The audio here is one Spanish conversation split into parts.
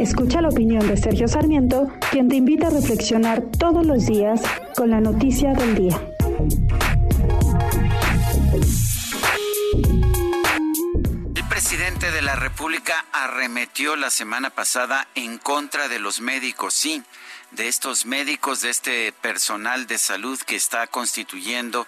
Escucha la opinión de Sergio Sarmiento, quien te invita a reflexionar todos los días con la noticia del día. El presidente de la República arremetió la semana pasada en contra de los médicos, sí, de estos médicos, de este personal de salud que está constituyendo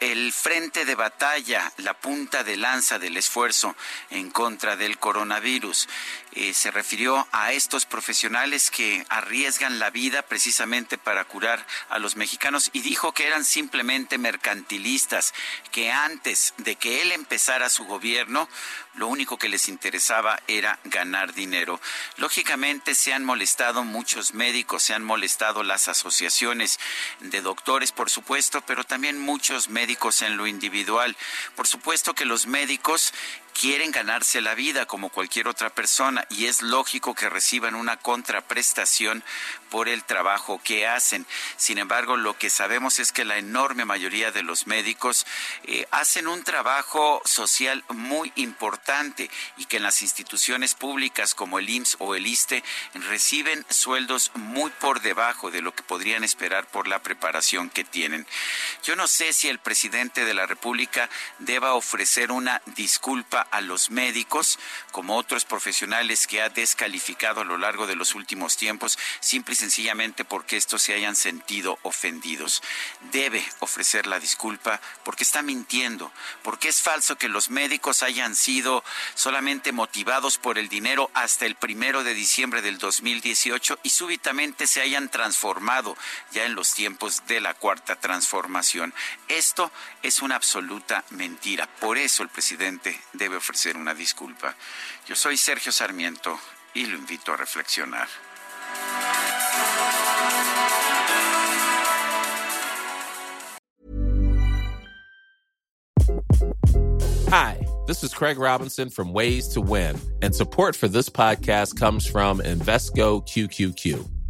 el frente de batalla, la punta de lanza del esfuerzo en contra del coronavirus. Eh, se refirió a estos profesionales que arriesgan la vida precisamente para curar a los mexicanos y dijo que eran simplemente mercantilistas, que antes de que él empezara su gobierno, lo único que les interesaba era ganar dinero. Lógicamente se han molestado muchos médicos, se han molestado las asociaciones de doctores, por supuesto, pero también muchos médicos en lo individual. Por supuesto que los médicos quieren ganarse la vida como cualquier otra persona y es lógico que reciban una contraprestación por el trabajo que hacen. Sin embargo, lo que sabemos es que la enorme mayoría de los médicos eh, hacen un trabajo social muy importante y que en las instituciones públicas como el IMSS o el ISTE reciben sueldos muy por debajo de lo que podrían esperar por la preparación que tienen. Yo no sé si el presidente de la República deba ofrecer una disculpa a los médicos, como otros profesionales que ha descalificado a lo largo de los últimos tiempos, simple y sencillamente porque estos se hayan sentido ofendidos. Debe ofrecer la disculpa porque está mintiendo, porque es falso que los médicos hayan sido solamente motivados por el dinero hasta el primero de diciembre del 2018 y súbitamente se hayan transformado ya en los tiempos de la cuarta transformación. Esto es una absoluta mentira. Por eso el presidente debe ofrecer una disculpa. Yo soy Sergio Sarmiento y lo invito a reflexionar. Hi, this is Craig Robinson from Ways to Win, and support for this podcast comes from Invesco QQQ.